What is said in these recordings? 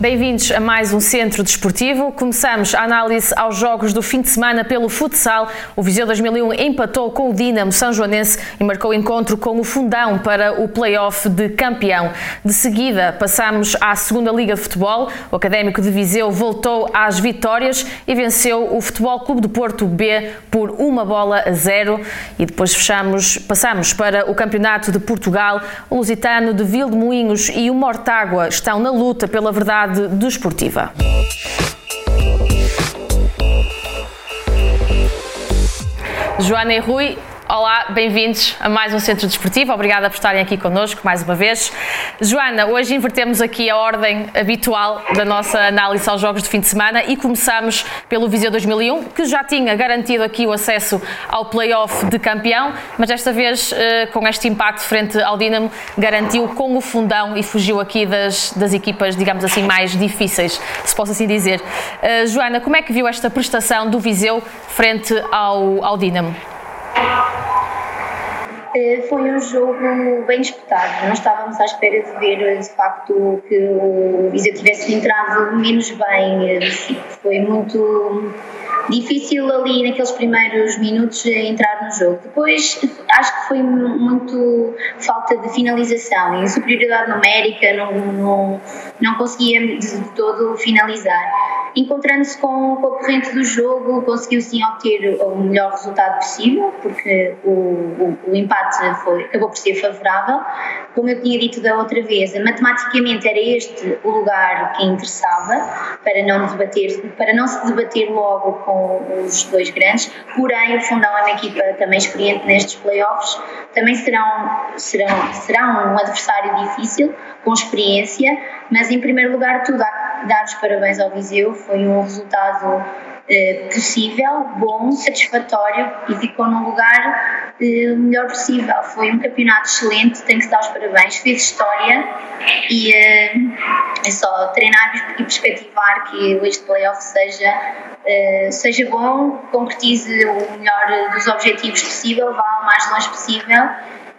Bem-vindos a mais um Centro Desportivo. Começamos a análise aos jogos do fim de semana pelo futsal. O Viseu 2001 empatou com o Dinamo São Joanense e marcou encontro com o Fundão para o play-off de campeão. De seguida, passamos à segunda Liga de Futebol. O Académico de Viseu voltou às vitórias e venceu o Futebol Clube do Porto B por uma bola a zero. E depois fechamos, passamos para o Campeonato de Portugal. O Lusitano de Vildemoinhos e o Mortágua estão na luta pela verdade atualidade desportiva. Joana e Rui, Olá, bem-vindos a mais um Centro Desportivo. Obrigada por estarem aqui connosco mais uma vez. Joana, hoje invertemos aqui a ordem habitual da nossa análise aos jogos de fim de semana e começamos pelo Viseu 2001, que já tinha garantido aqui o acesso ao play-off de campeão, mas desta vez, eh, com este impacto frente ao Dinamo, garantiu com o fundão e fugiu aqui das, das equipas, digamos assim, mais difíceis, se posso assim dizer. Eh, Joana, como é que viu esta prestação do Viseu frente ao, ao Dinamo? Eh, foi um jogo bem disputado. Não estávamos à espera de ver, de facto, que o Viseu tivesse entrado menos bem. Eh, foi muito difícil ali naqueles primeiros minutos entrar no jogo. Depois acho que foi muito falta de finalização e superioridade numérica, não, não, não conseguia de todo finalizar. Encontrando-se com, com a corrente do jogo, conseguiu sim obter o melhor resultado possível, porque o, o, o empate foi, acabou por ser favorável. Como eu tinha dito da outra vez, matematicamente era este o lugar que interessava para não, debater, para não se debater logo com os dois grandes, porém o Fundão é uma equipa também experiente nestes playoffs, também serão, serão, serão um adversário difícil, com experiência, mas em primeiro lugar tudo a dar os parabéns ao Viseu, foi um resultado eh, possível, bom, satisfatório e ficou num lugar eh, melhor possível. Foi um campeonato excelente, tenho que dar os parabéns, fez história e eh, é só treinar e perspectivar que este playoff seja, seja bom, concretize o melhor dos objetivos possível, vá o mais longe possível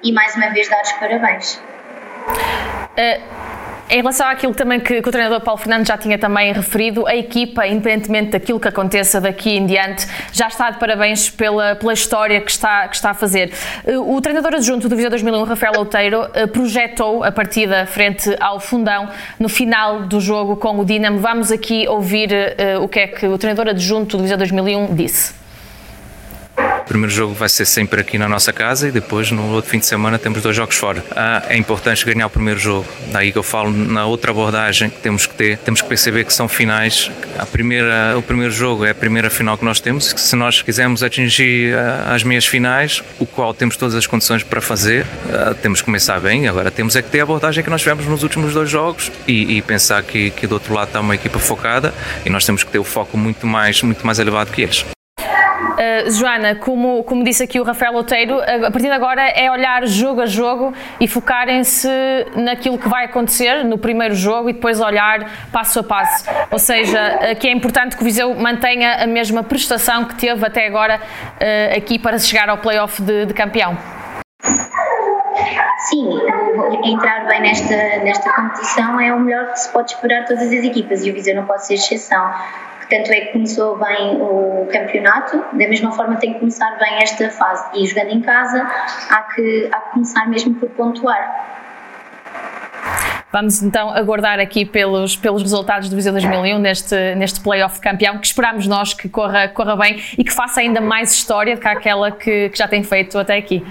e mais uma vez dar os parabéns. Uh em relação àquilo também que, que, o treinador Paulo Fernandes já tinha também referido, a equipa, independentemente daquilo que aconteça daqui em diante, já está de parabéns pela, pela história que está, que está a fazer. Eh, o treinador adjunto do Viseu 2001, Rafael Outeiro, eh, projetou a partida frente ao Fundão no final do jogo com o Dinamo. Vamos aqui ouvir uh, o que é que o treinador adjunto do Viseu 2001 disse. O primeiro jogo vai ser sempre aqui na nossa casa e depois no outro fim de semana temos dois jogos fora. Ah, é importante ganhar o primeiro jogo. Daí que eu falo na outra abordagem que temos que ter, temos que perceber que são finais. A primeira, o primeiro jogo é a primeira final que nós temos. Se nós quisermos atingir ah, as meias finais, o qual temos todas as condições para fazer, ah, temos que começar bem. Agora temos é que ter a abordagem que nós tivemos nos últimos dois jogos e, e pensar que, que do outro lado está uma equipa focada e nós temos que ter o foco muito mais, muito mais elevado que eles. Uh, Joana, como, como disse aqui o Rafael Oteiro, a partir de agora é olhar jogo a jogo e focarem-se naquilo que vai acontecer no primeiro jogo e depois olhar passo a passo. Ou seja, uh, que é importante que o Viseu mantenha a mesma prestação que teve até agora uh, aqui para chegar ao playoff de, de campeão. Sim, entrar bem nesta, nesta competição é o melhor que se pode esperar todas as equipas e o Viseu não pode ser exceção tanto é que começou bem o campeonato, da mesma forma tem que começar bem esta fase. E jogando em casa, há que, há que começar mesmo por pontuar. Vamos então aguardar aqui pelos, pelos resultados do Viseu 2001 neste, neste playoff de campeão, que esperamos nós que corra, corra bem e que faça ainda mais história do que aquela que, que já tem feito até aqui.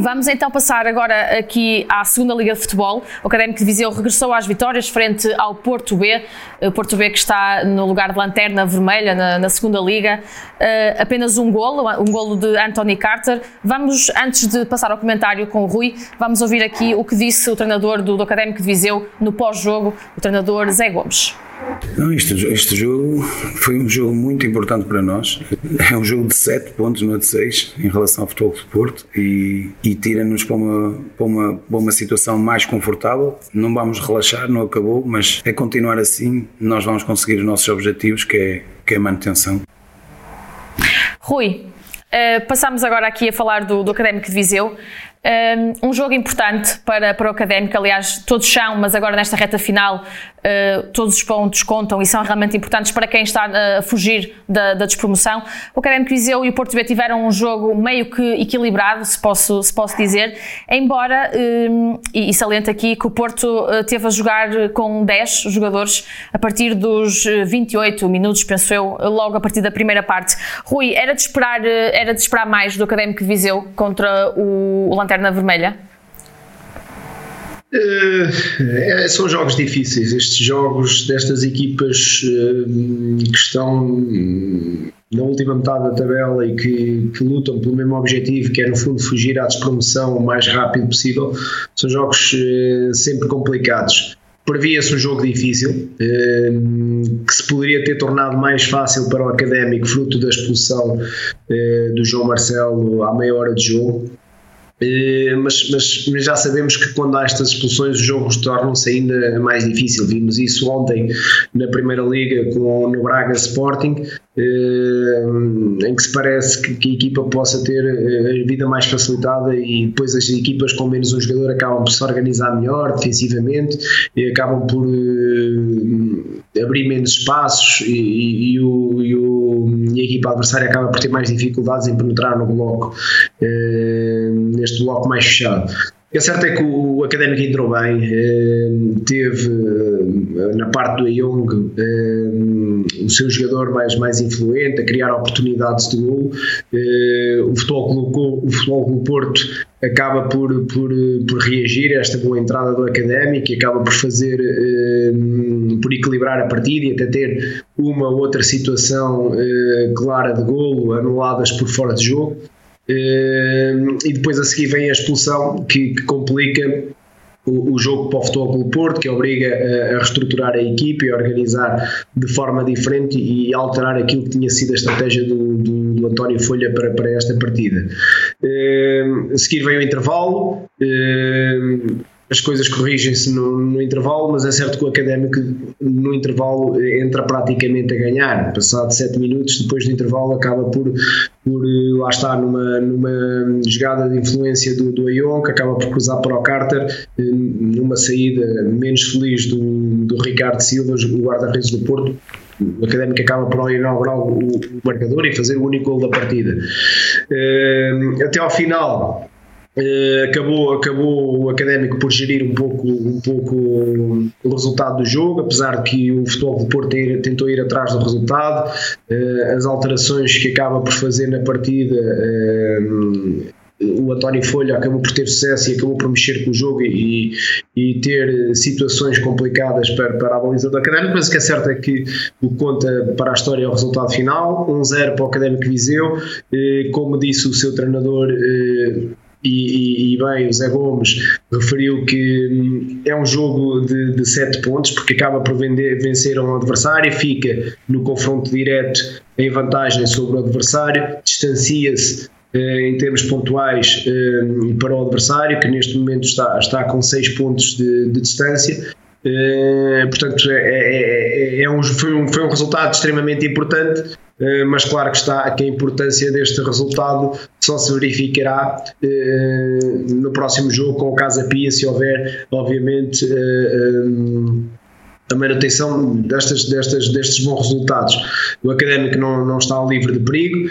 Vamos então passar agora aqui à segunda Liga de Futebol. O Académico de Viseu regressou às vitórias frente ao Porto B. O Porto B que está no lugar de lanterna vermelha na, na segunda Liga. Uh, apenas um golo, um golo de Anthony Carter. Vamos, antes de passar ao comentário com o Rui, vamos ouvir aqui o que disse o treinador do, do Académico de Viseu no pós-jogo, o treinador Zé Gomes. Não, este, este jogo foi um jogo muito importante para nós. É um jogo de 7 pontos, não é de 6, em relação ao futebol de Porto e, e tira-nos para uma, para, uma, para uma situação mais confortável. Não vamos relaxar, não acabou, mas é continuar assim, nós vamos conseguir os nossos objetivos, que é, que é a manutenção. Rui, uh, passamos agora aqui a falar do, do Académico de Viseu. Um jogo importante para, para o académico, aliás, todos são, mas agora nesta reta final, uh, todos os pontos contam e são realmente importantes para quem está a fugir da, da despromoção. O Académico Viseu e o Porto B tiveram um jogo meio que equilibrado, se posso, se posso dizer, embora, um, e, e saliento aqui que o Porto teve a jogar com 10 jogadores a partir dos 28 minutos, penso eu, logo a partir da primeira parte. Rui, era de esperar, era de esperar mais do Académico Viseu contra o, o Lanterna Vermelha? Uh, são jogos difíceis, estes jogos destas equipas uh, que estão na última metade da tabela e que, que, lutam pelo mesmo objetivo, que é no fundo fugir à despromoção o mais rápido possível, são jogos uh, sempre complicados. Previa-se um jogo difícil, que se poderia ter tornado mais fácil para o académico, fruto da expulsão do João Marcelo à meia hora de jogo. Eh, mas, mas, mas, já sabemos que quando há estas expulsões os jogos tornam-se ainda mais difícil. Vimos isso ontem na Primeira Liga com no Braga Sporting, eh, em que se parece que, a equipa possa ter eh, a vida mais facilitada e depois as equipas com menos um jogador acabam por se organizar melhor defensivamente e acabam por abrir menos espaços e, e, e, o, e, o, a equipa adversária acaba por ter mais dificuldades em penetrar no bloco neste bloco mais fechado. O é certo é que o Académico entrou bem, eh, teve eh, na parte do Young eh, o seu jogador mais, mais influente a criar oportunidades de gol. O Futebol Clube, o Futebol Clube Porto acaba por, por, por reagir a esta boa entrada do Académico e acaba por fazer, por equilibrar a partida e até ter uma ou outra situação clara de golo anuladas por fora de jogo. Ehm, e depois a seguir vem a expulsão que, que complica o, o, jogo para o Futebol Clube Porto, que obriga a, a, reestruturar a equipe e a organizar de forma diferente e alterar aquilo que tinha sido a estratégia do, do, do António Folha para, para esta partida. Uh, a seguir vem o intervalo. Uh, as coisas corrigem-se no, no, intervalo, mas é certo que o académico no intervalo entra praticamente a ganhar. Passado 7 minutos, depois do intervalo, acaba por, por lá estar numa, numa jogada de influência do, do Ayon, que acaba por cruzar para o Carter, eh, numa saída menos feliz do, do Ricardo Silva, o guarda-redes do Porto, o Académico acaba por inaugurar o, o marcador e fazer o único gol da partida. Até ao final, acabou, acabou o académico por gerir um pouco, um pouco o resultado do jogo, apesar de que o futebol do Porto tentou ir atrás do resultado. Uh, as alterações que acaba por fazer na partida. Uh, o António Folha acabou por ter sucesso e acabou por mexer com o jogo e, e ter situações complicadas para, para a baliza do Académico, mas o que é certo é que o conta para a história é o resultado final, 1-0 para o Académico Viseu, como disse o seu treinador e, e, e, bem, o Zé Gomes referiu que hum, é um jogo de, de sete pontos, porque acaba por vender, vencer um adversário, fica no confronto direto em vantagem sobre o adversário, distancia-se eh, em termos pontuais eh, para o adversário, que neste momento está, está com seis pontos de, de distância. Eh, portanto, é, é, é, é um, foi, um, foi um resultado extremamente importante mas claro que está que a importância deste resultado só se verificará eh, no próximo jogo com o Casa Pia, se houver, obviamente, eh, a manutenção destas, destas, destes bons resultados. O académico não, não está livre de perigo,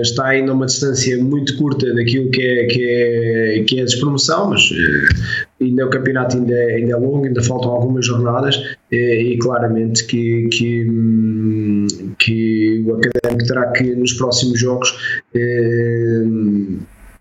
está ainda uma distância muito curta daquilo que é, que é, que é a despromoção, mas ainda o campeonato ainda é, ainda é longo, ainda faltam algumas jornadas uh, e claramente que, que, que o académico terá que nos próximos jogos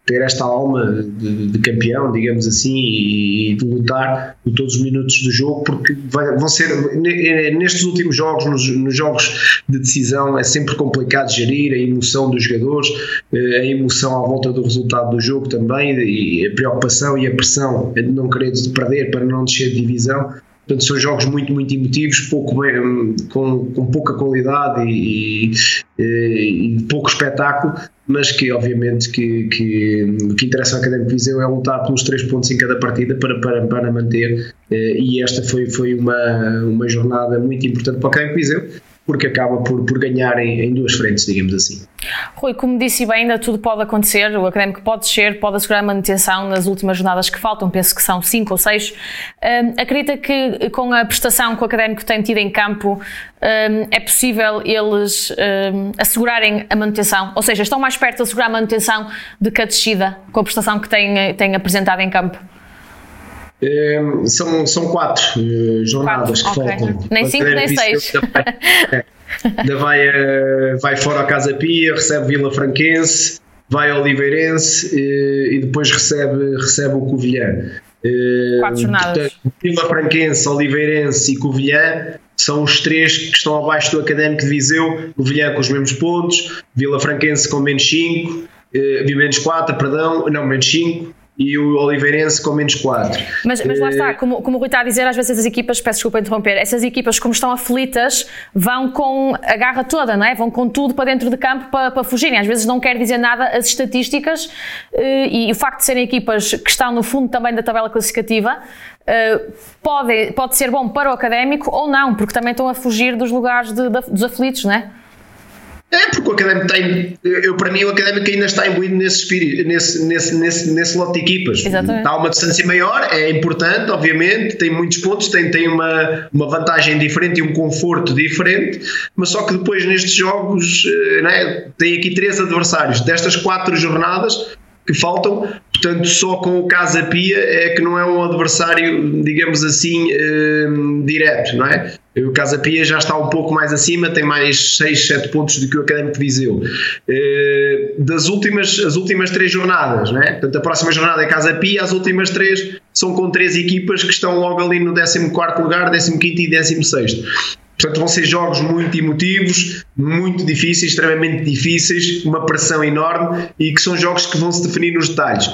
ter esta alma de, de, campeão, digamos assim, e, de lutar por todos os minutos do jogo, porque vai, vão ser nestes últimos jogos, nos, nos, jogos de decisão, é sempre complicado gerir a emoção dos jogadores, eh, a emoção à volta do resultado do jogo também, e a preocupação e a pressão de não querer perder para não descer de divisão. Portanto, são jogos muito, muito emotivos, pouco bem, com, com pouca qualidade e, e, e pouco espetáculo, mas que obviamente que, que o que interessa ao Académico Viseu é lutar pelos três pontos em cada partida para, para, para manter eh, e esta foi, foi uma, uma jornada muito importante para o Académico Viseu porque acaba por, por ganhar em, em, duas frentes, digamos assim. Rui, como disse bem, ainda tudo pode acontecer, o Académico pode descer, pode assegurar a manutenção nas últimas jornadas que faltam, penso que são cinco ou seis. Um, acredita que com a prestação que o Académico tem tido em campo, um, é possível eles um, assegurarem a manutenção? Ou seja, estão mais perto de assegurar a manutenção do que a descida com a prestação que têm, têm apresentado em campo? Ehm, são, são quatro uh, jornadas quatro, que okay. faltam. Nem cinco, nem seis. Ainda vai, uh, vai fora a Casa Pia, recebe Vila Franquense, vai ao Oliveirense uh, e depois recebe, recebe o Covilhã. Quatro jornadas. Portanto, Vila Franquense, Oliveirense e Covilhã são os três que estão abaixo do Académico de Viseu, Covilhã com os mesmos pontos, Vila Franquense com menos 5, menos 4, perdão, não, menos 5, e o Oliveirense com menos 4. Mas, mas lá está, como, como o Rui está a dizer, às vezes as equipas, peço desculpa interromper, essas equipas, como estão aflitas, vão com a garra toda, não é? Vão com tudo para dentro de campo para, para fugirem. Às vezes não quer dizer nada as estatísticas eh, e, e o facto de serem equipas que estão no fundo também da tabela classificativa eh, pode, pode ser bom para o académico ou não, porque também estão a fugir dos lugares de, de, dos aflitos, não é? É, porque o académico tem. Eu, para mim, o académico ainda está imbuído nesse espírito, nesse, nesse, nesse, nesse lote de equipas. Exatamente. Está uma distância maior, é importante, obviamente, tem muitos pontos, tem, tem uma, uma vantagem diferente e um conforto diferente, mas só que depois nestes jogos né, tem aqui três adversários. Destas quatro jornadas, que faltam, portanto, só com o Casa Pia é que não é um adversário, digamos assim, eh, direto, não é? O Casa Pia já está um pouco mais acima, tem mais 6, 7 pontos do que o Académico Viseu. Eh, das últimas, as últimas três jornadas, não é? Portanto, a próxima jornada é Casa Pia, as últimas três são com três equipas que estão logo ali no 14 lugar, 15 e 16 Portanto, vão ser jogos muito emotivos, muito difíceis, extremamente difíceis, uma pressão enorme e que são jogos que vão se definir nos detalhes.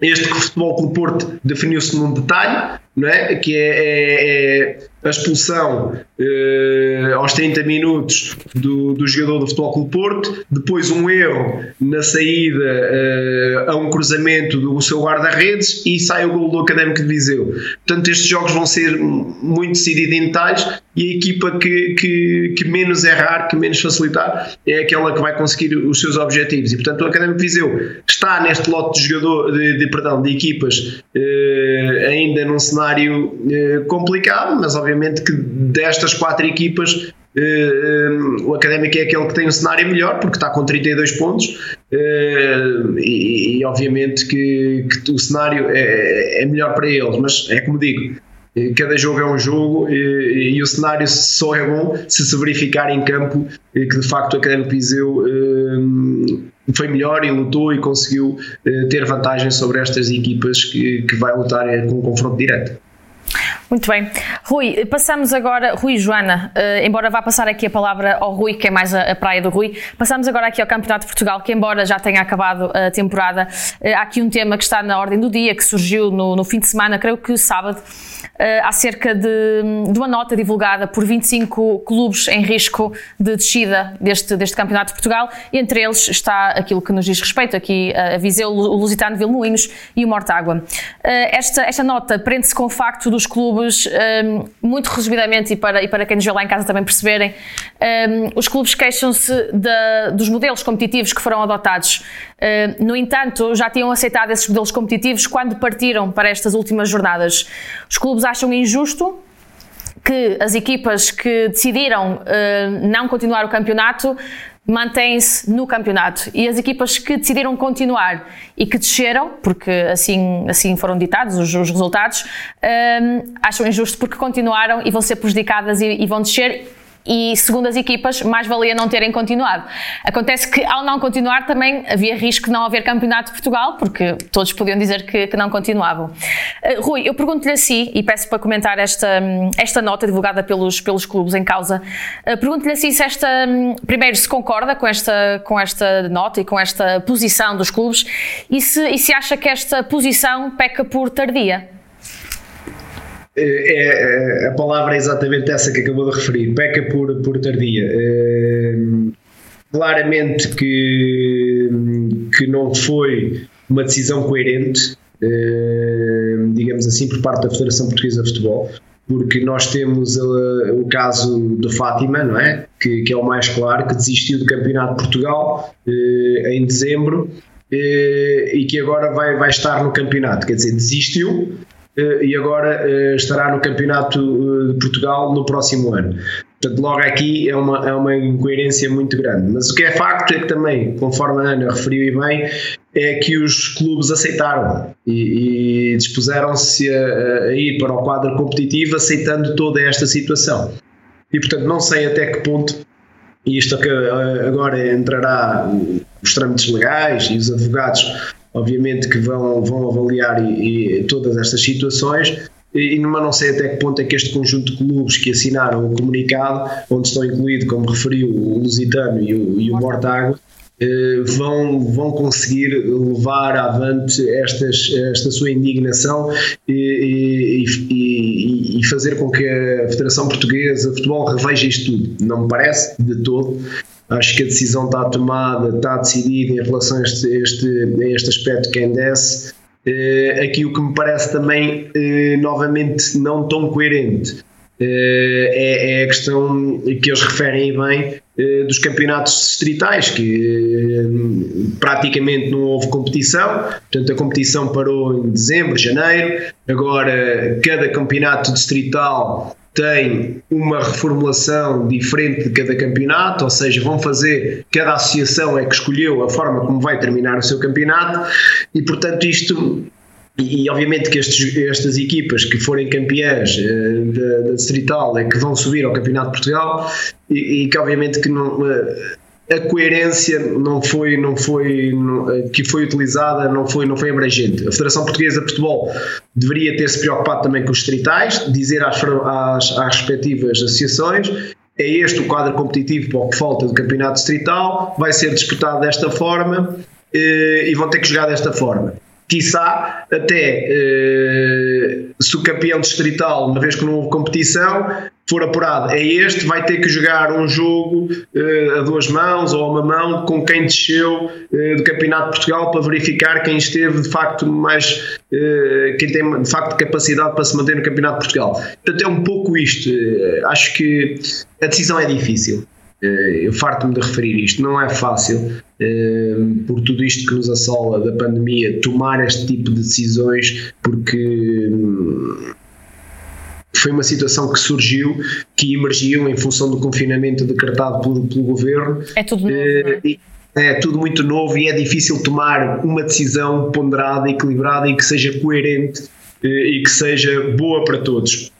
Este que o Futebol Porto definiu-se num detalhe, não é? que é, é, é a expulsão eh, aos 30 minutos do, do jogador do Futebol Clube Porto, depois um erro na saída eh, a um cruzamento do seu guarda-redes e sai o gol do Académico de Viseu. Portanto, estes jogos vão ser muito decididos em detalhes e a equipa que, que, que, menos errar, que menos facilitar, é aquela que vai conseguir os seus objetivos. E, portanto, o Académico Viseu está neste lote de, jogador, de, de, perdão, de equipas eh, ainda num cenário eh, complicado, mas obviamente que destas quatro equipas Uh, uh, o Académico é aquele que tem um cenário melhor porque está com 32 pontos uh, e, e, obviamente que, que, o cenário é, é, melhor para eles, mas é como digo, cada jogo é um jogo e, e, o cenário só é bom se se verificar em campo que de facto o Académico Viseu foi melhor e lutou e conseguiu ter vantagem sobre estas equipas que, que vai lutar com um confronto direto. Muito bem. Rui, passamos agora, Rui e Joana, uh, embora vá passar aqui a palavra ao Rui, que é mais a, a, praia do Rui, passamos agora aqui ao Campeonato de Portugal, que embora já tenha acabado a temporada, uh, há aqui um tema que está na ordem do dia, que surgiu no, no fim de semana, creio que sábado, uh, acerca de, de, uma nota divulgada por 25 clubes em risco de descida deste, deste Campeonato de Portugal. Entre eles está aquilo que nos diz respeito, aqui a Viseu, o Lusitano Vilmoinhos e o Mortágua. Uh, esta, esta nota prende-se com o facto dos clubes, um, ehm, muito resumidamente, e para, e para quem nos vê lá em casa também perceberem, um, ehm, os clubes queixam-se dos modelos competitivos que foram adotados. Uh, no entanto, já tinham aceitado esses modelos competitivos quando partiram para estas últimas jornadas. Os clubes acham injusto que as equipas que decidiram uh, não continuar o campeonato mantêm-se no campeonato. E as equipas que decidiram continuar e que desceram, porque assim, assim foram ditados os, os resultados, um, acham injusto porque continuaram e vão ser prejudicadas e, e vão descer e, segundo as equipas, mais valia não terem continuado. Acontece que, ao não continuar, também havia risco de não haver campeonato de Portugal, porque todos podiam dizer que, que não continuavam. Uh, Rui, eu pergunto-lhe a si, e peço para comentar esta, esta nota divulgada pelos, pelos clubes em causa, uh, pergunto-lhe a si se esta, primeiro, se concorda com esta, com esta nota e com esta posição dos clubes e se, e se acha que esta posição peca por tardia. É, é, a palavra é exatamente essa que acabou de referir, peca por, por tardia. É, claramente que, que não foi uma decisão coerente, é, digamos assim, por parte da Federação Portuguesa de Futebol, porque nós temos o caso do Fátima, não é? Que, que, é o mais claro, que desistiu do Campeonato de Portugal em dezembro e que agora vai, vai estar no campeonato. Quer dizer, desistiu e agora estará no Campeonato de Portugal no próximo ano. Portanto, logo aqui é uma, é uma incoerência muito grande. Mas o que é facto é que também, conforme a Ana referiu e bem, é que os clubes aceitaram e, e dispuseram-se a, a, ir para o quadro competitivo aceitando toda esta situação. E portanto não sei até que ponto, e isto agora entrará os trâmites legais e os advogados, obviamente que vão, vão avaliar e, e todas estas situações, e mas não sei até que ponto é que este conjunto de clubes que assinaram o comunicado, onde estão incluídos, como referiu, o Lusitano e o, e o Mortágua, eh, vão, vão conseguir levar avante estas, esta sua indignação e, e, e, fazer com que a Federação Portuguesa de Futebol reveja isto tudo. Não me parece de todo. Acho que a decisão está tomada, está decidida em relação a este, este, a este aspecto que endece. Eh, aqui o que me parece também, eh, novamente, não tão coerente é, é a questão que eles referem bem dos campeonatos distritais, que praticamente não houve competição, portanto a competição parou em dezembro, janeiro, agora cada campeonato distrital tem uma reformulação diferente de cada campeonato, ou seja, vão fazer, cada associação é que escolheu a forma como vai terminar o seu campeonato, e portanto isto e, e, obviamente que estes, estas equipas que forem campeãs uh, da, da Distrital é que vão subir ao Campeonato de Portugal e, e que obviamente que não, uh, a coerência não foi, não foi não, uh, que foi utilizada não foi, não foi abrangente. A Federação Portuguesa de Futebol deveria ter se preocupado também com os distritais, dizer às, às, às respectivas associações é este o quadro competitivo para o que falta do campeonato distrital, vai ser disputado desta forma e vão ter que jogar desta forma quiçá até eh, se o campeão distrital, uma vez que não houve competição, for apurado é este, vai ter que jogar um jogo eh, a duas mãos ou a uma mão com quem desceu eh, do Campeonato de Portugal para verificar quem esteve de facto mais, eh, quem tem de facto capacidade para se manter no Campeonato de Portugal. Portanto, é um pouco isto. Eh, acho que a decisão é difícil. Eh, eu farto-me de referir isto, não é fácil, eh, por tudo isto que nos assola da pandemia, tomar este tipo de decisões, porque hum, foi uma situação que surgiu, que emergiu em função do confinamento decretado pelo, pelo governo. É tudo novo. É? é tudo muito novo e é difícil tomar uma decisão ponderada, equilibrada e que seja coerente e que seja boa para todos.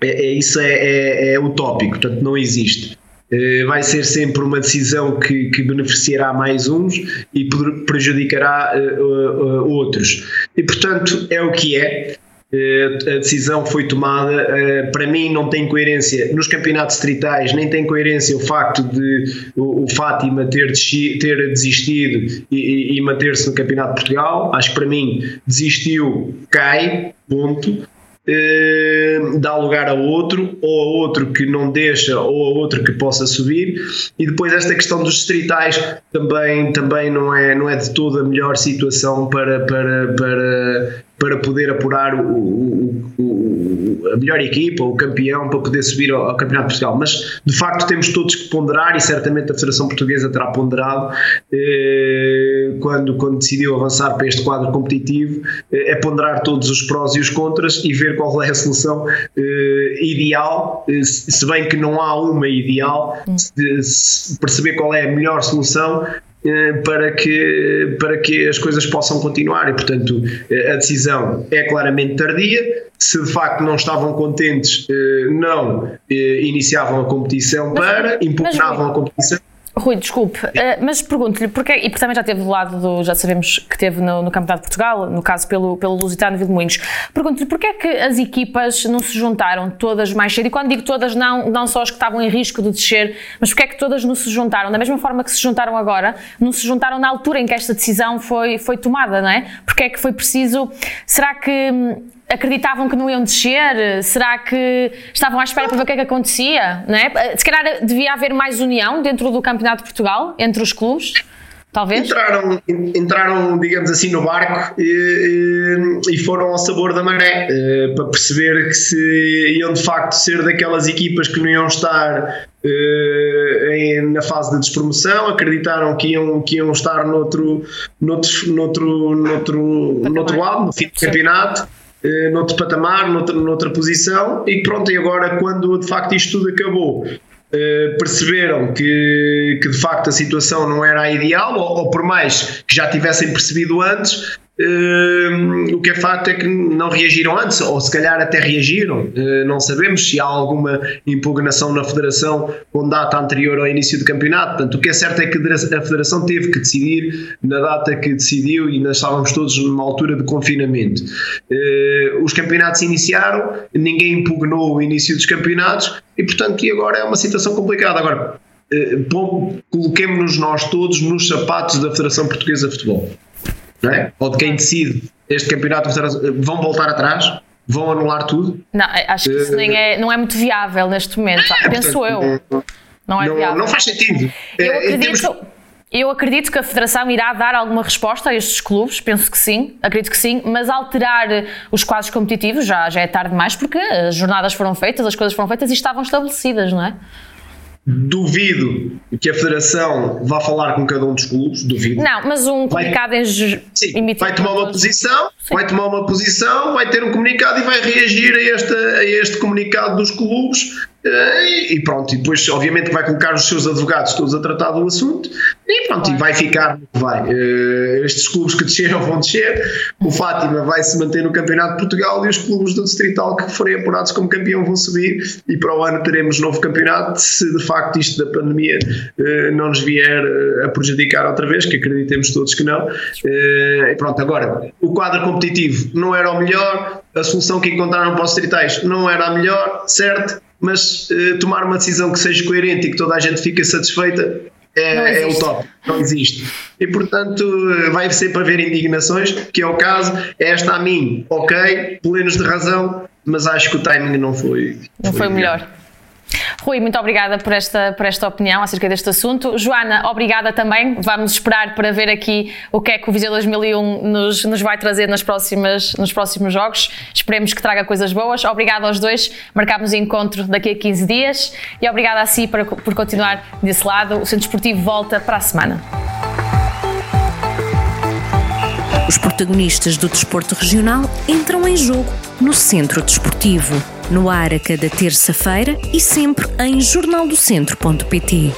É, é isso é, é, é utópico, portanto não existe. Eh, vai ser sempre uma decisão que, que beneficiará mais uns e prejudicará uh, uh, outros. E, portanto, é o que é. A decisão foi tomada. Para mim, não tem coerência nos campeonatos distritais, nem tem coerência o facto de o Fátima ter, ter desistido e, e manter-se no Campeonato de Portugal. Acho que para mim, desistiu, cai, ponto. Eh, dá lugar a outro, ou a outro que não deixa, ou a outro que possa subir. E depois esta questão dos distritais também, também não, é, não é de toda a melhor situação para, para, para, para poder apurar o, o, o, a melhor equipa, o campeão, para poder subir ao, ao, Campeonato de Portugal. Mas de facto temos todos que ponderar e certamente a Federação Portuguesa terá ponderado eh, quando, quando decidiu avançar para este quadro competitivo, eh, é ponderar todos os prós e os contras e ver qual é a solução eh, ideal, eh, se bem que não há uma ideal, se, se perceber qual é a melhor solução para que, para que as coisas possam continuar e, portanto, eh, a decisão é claramente tardia. Se de facto não estavam contentes, eh, não iniciavam a competição para, impugnavam a competição Rui, desculpe, uh, mas pergunto-lhe, porque, e porque também já teve do lado do, já sabemos que teve no, no Campeonato de Portugal, no caso pelo, pelo Lusitano Vilmoinhos, pergunto-lhe porquê é que as equipas não se juntaram todas mais cedo, e quando digo todas, não, não só as que estavam em risco de descer, mas porquê é que todas não se juntaram, da mesma forma que se juntaram agora, não se juntaram na altura em que esta decisão foi, foi tomada, não é? Porque é que foi preciso, será que acreditavam que não iam descer? Será que estavam à espera para ver o que é que acontecia? Não é? Se calhar devia haver mais união dentro do Campeonato de Portugal, entre os clubes? Talvez? Entraram, entraram, digamos assim, no barco e, e foram ao sabor da maré eh, para perceber que se iam de facto ser daquelas equipas que não iam estar eh, na fase de despromoção, acreditaram que iam, que iam estar noutro, noutro, noutro, noutro, noutro lado, no fim do campeonato eh, noutro patamar, noutra, noutra posição, e pronto, e agora quando de facto isto tudo acabou eh, perceberam que, que de facto a situação não era a ideal, ou, ou por mais que já tivessem percebido antes, Uh, o que é facto é que não reagiram antes, ou se calhar até reagiram. Uh, não sabemos se há alguma impugnação na Federação com data anterior ao início do campeonato. Portanto, o que é certo é que a Federação teve que decidir na data que decidiu e nós estávamos todos numa altura de confinamento. Uh, os campeonatos iniciaram, ninguém impugnou o início dos campeonatos e, portanto, e agora é uma situação complicada. Agora, coloquemos-nos nós todos nos sapatos da Federação Portuguesa de Futebol não é? Ou de quem decide este campeonato, vão voltar atrás? Vão anular tudo? Não, acho que isso nem é, não é muito viável neste momento, é, penso portanto, eu. Não, é não, viável. Não faz sentido. Eu é, acredito, eu acredito que a Federação irá dar alguma resposta a estes clubes, penso que sim, acredito que sim, mas alterar os quadros competitivos já, já é tarde demais porque as jornadas foram feitas, as coisas foram feitas e estavam estabelecidas, não é? Duvido que a Federação vá falar com cada um dos clubes, duvido. Não, mas um comunicado vai, sim, vai tomar uma posição, sim. vai tomar uma posição, vai ter um comunicado e vai reagir a este, a este comunicado dos clubes e pronto, e depois obviamente vai colocar os seus advogados todos a tratar do assunto e pronto, e vai ficar vai. Eh, estes clubes que desceram vão descer, o Fátima vai se manter no Campeonato de Portugal e os clubes do Distrital que forem apurados como campeão vão subir e para o ano teremos novo campeonato se de facto isto da pandemia eh, não nos vier a prejudicar outra vez, que acreditemos todos que não. E pronto, agora, o quadro competitivo não era o melhor, a solução que encontraram para os distritais não era a melhor, certo? Mas uh, tomar uma decisão que seja coerente e que toda a gente fique satisfeita é, é o top, não existe. E portanto eh, vai sempre haver indignações, que é o caso. Esta a mim, ok, plenos de razão, mas acho que o timing não foi. Não foi, foi o melhor. Rui, muito obrigada por esta, por esta opinião acerca deste assunto. Joana, obrigada também. Vamos esperar para ver aqui o que é que o Viseu 2001 nos, nos vai trazer nas próximas, nos próximos jogos. Esperemos que traga coisas boas. Obrigada aos dois. Marcámos o encontro daqui a 15 dias. E obrigada a si por, por continuar desse lado. O Centro Esportivo volta para a semana. Os protagonistas do desporto regional entram em jogo no Centro Desportivo, no ar a cada terça-feira e sempre em jornaldocentro.pt.